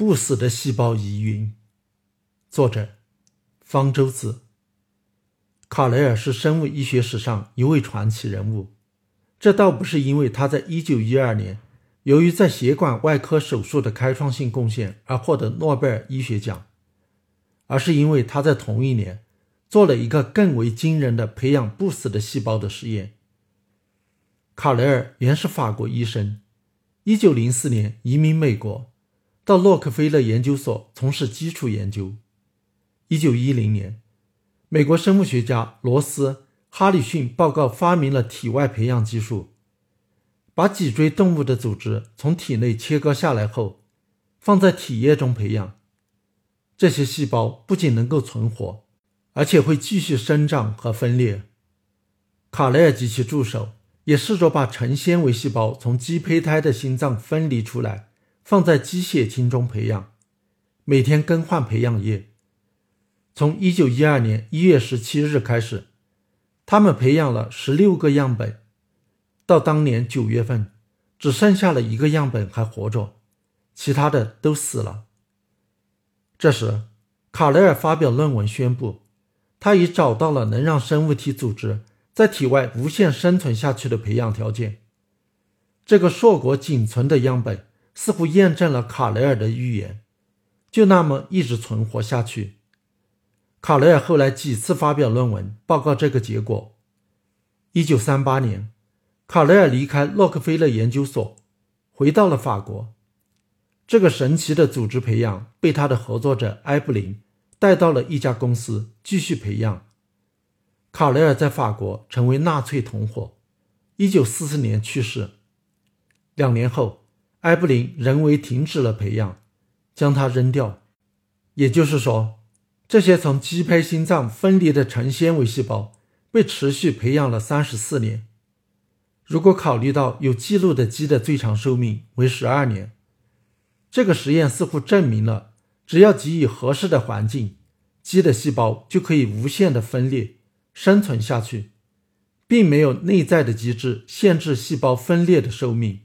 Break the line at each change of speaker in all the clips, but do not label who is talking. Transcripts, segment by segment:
不死的细胞疑云。作者：方舟子。卡雷尔是生物医学史上一位传奇人物。这倒不是因为他在1912年由于在血管外科手术的开创性贡献而获得诺贝尔医学奖，而是因为他在同一年做了一个更为惊人的培养不死的细胞的实验。卡雷尔原是法国医生，1904年移民美国，到洛克菲勒研究所从事基础研究。1910年，美国生物学家罗斯。哈里逊报告发明了体外培养技术，把脊椎动物的组织从体内切割下来后，放在体液中培养。这些细胞不仅能够存活，而且会继续生长和分裂。卡雷尔及其助手也试着把成纤维细胞从鸡胚胎的心脏分离出来，放在机械精中培养，每天更换培养液。从1912年1月17日开始。他们培养了十六个样本，到当年九月份，只剩下了一个样本还活着，其他的都死了。这时，卡雷尔发表论文宣布，他已找到了能让生物体组织在体外无限生存下去的培养条件。这个硕果仅存的样本似乎验证了卡雷尔的预言，就那么一直存活下去。卡雷尔后来几次发表论文报告这个结果。一九三八年，卡雷尔离开洛克菲勒研究所，回到了法国。这个神奇的组织培养被他的合作者埃布林带到了一家公司继续培养。卡雷尔在法国成为纳粹同伙。一九四四年去世。两年后，埃布林人为停止了培养，将它扔掉。也就是说。这些从鸡胚心脏分离的成纤维细胞被持续培养了三十四年。如果考虑到有记录的鸡的最长寿命为十二年，这个实验似乎证明了，只要给予合适的环境，鸡的细胞就可以无限的分裂生存下去，并没有内在的机制限制细胞分裂的寿命。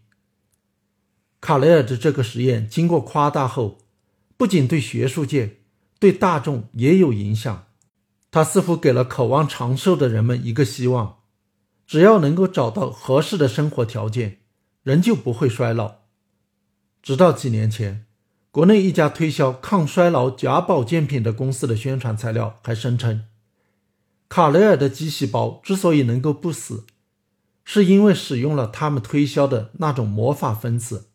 卡雷尔的这个实验经过夸大后，不仅对学术界。对大众也有影响，他似乎给了渴望长寿的人们一个希望：只要能够找到合适的生活条件，人就不会衰老。直到几年前，国内一家推销抗衰老假保健品的公司的宣传材料还声称，卡雷尔的肌细胞之所以能够不死，是因为使用了他们推销的那种魔法分子。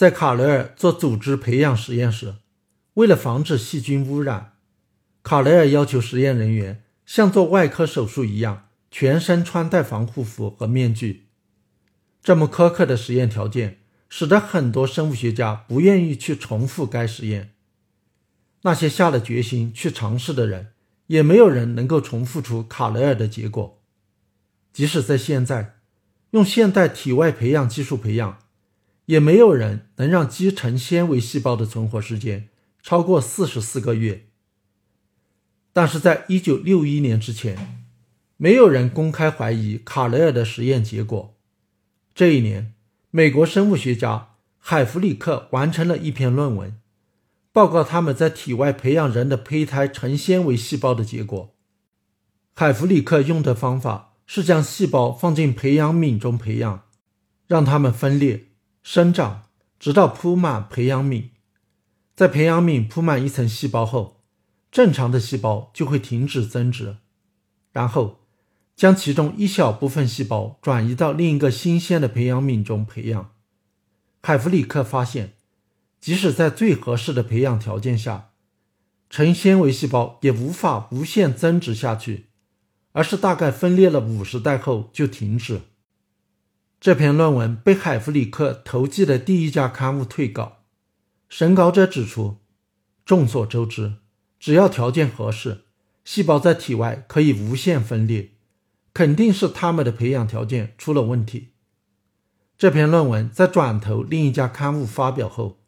在卡雷尔做组织培养实验时。为了防止细菌污染，卡雷尔要求实验人员像做外科手术一样，全身穿戴防护服和面具。这么苛刻的实验条件，使得很多生物学家不愿意去重复该实验。那些下了决心去尝试的人，也没有人能够重复出卡雷尔的结果。即使在现在，用现代体外培养技术培养，也没有人能让肌成纤维细胞的存活时间。超过四十四个月，但是在一九六一年之前，没有人公开怀疑卡雷尔的实验结果。这一年，美国生物学家海弗里克完成了一篇论文，报告他们在体外培养人的胚胎成纤维细胞的结果。海弗里克用的方法是将细胞放进培养皿中培养，让它们分裂生长，直到铺满培养皿。在培养皿铺满一层细胞后，正常的细胞就会停止增殖，然后将其中一小部分细胞转移到另一个新鲜的培养皿中培养。海弗里克发现，即使在最合适的培养条件下，成纤维细胞也无法无限增殖下去，而是大概分裂了五十代后就停止。这篇论文被海弗里克投寄的第一家刊物退稿。审稿者指出，众所周知，只要条件合适，细胞在体外可以无限分裂，肯定是他们的培养条件出了问题。这篇论文在转投另一家刊物发表后，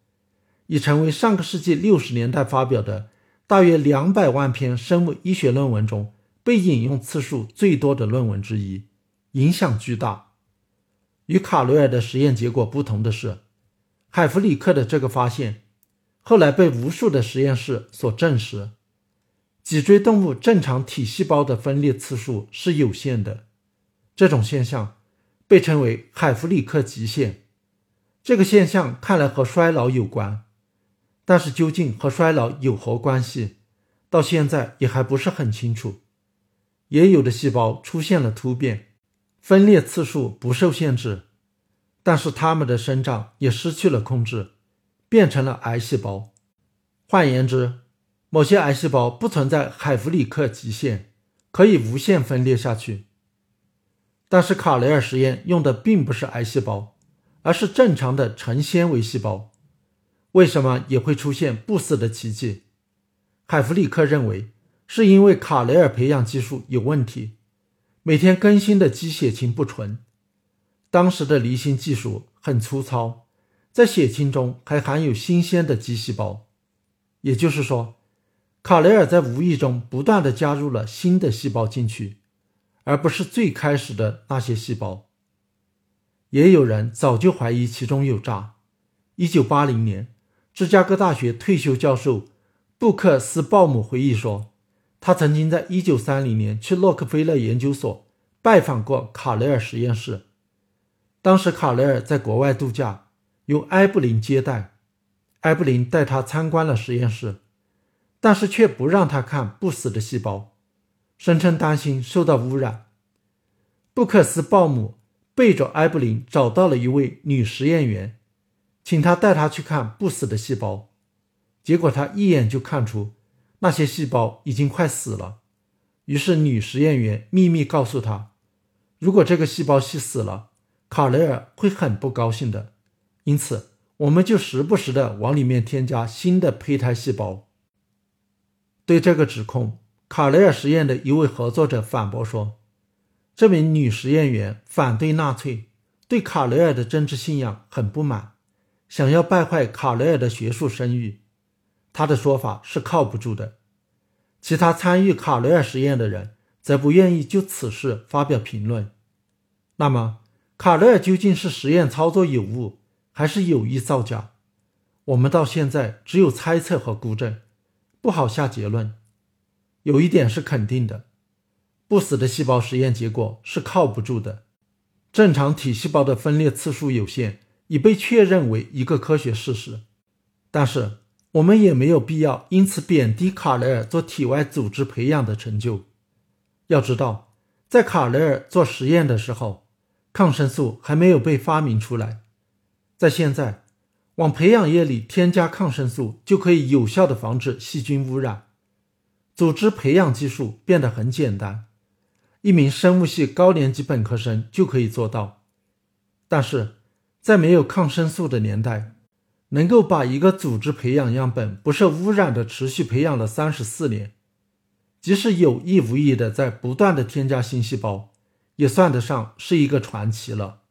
已成为上个世纪六十年代发表的大约两百万篇生物医学论文中被引用次数最多的论文之一，影响巨大。与卡罗尔的实验结果不同的是。海弗里克的这个发现，后来被无数的实验室所证实。脊椎动物正常体细胞的分裂次数是有限的，这种现象被称为海弗里克极限。这个现象看来和衰老有关，但是究竟和衰老有何关系，到现在也还不是很清楚。也有的细胞出现了突变，分裂次数不受限制，但是它们的生长也失去了控制，变成了癌细胞。换言之，某些癌细胞不存在海弗里克极限，可以无限分裂下去。但是卡雷尔实验用的并不是癌细胞。而是正常的成纤维细胞，为什么也会出现不死的奇迹？海弗里克认为，是因为卡雷尔培养技术有问题，每天更新的鸡血清不纯。当时的离心技术很粗糙，在血清中还含有新鲜的鸡细胞，也就是说，卡雷尔在无意中不断的加入了新的细胞进去，而不是最开始的那些细胞。也有人早就怀疑其中有诈。一九八零年，芝加哥大学退休教授布克斯鲍姆回忆说，他曾经在一九三零年去洛克菲勒研究所拜访过卡雷尔实验室。当时卡雷尔在国外度假，由埃布林接待。埃布林带他参观了实验室，但是却不让他看不死的细胞，声称担心受到污染。布克斯鲍姆。背着埃布林找到了一位女实验员，请她带他去看不死的细胞。结果他一眼就看出那些细胞已经快死了。于是女实验员秘密告诉他，如果这个细胞系死了，卡雷尔会很不高兴的。因此，我们就时不时的往里面添加新的胚胎细胞。对这个指控，卡雷尔实验的一位合作者反驳说。这名女实验员反对纳粹，对卡雷尔的政治信仰很不满，想要败坏卡雷尔的学术声誉。他的说法是靠不住的。其他参与卡雷尔实验的人则不愿意就此事发表评论。那么，卡雷尔究竟是实验操作有误，还是有意造假？我们到现在只有猜测和估证，不好下结论。有一点是肯定的。不死的细胞实验结果是靠不住的。正常体细胞的分裂次数有限，已被确认为一个科学事实。但是，我们也没有必要因此贬低卡雷尔做体外组织培养的成就。要知道，在卡雷尔做实验的时候，抗生素还没有被发明出来。在现在，往培养液里添加抗生素就可以有效的防止细菌污染。组织培养技术变得很简单。一名生物系高年级本科生就可以做到，但是在没有抗生素的年代，能够把一个组织培养样本不受污染的持续培养了三十四年，即使有意无意的在不断的添加新细胞，也算得上是一个传奇了。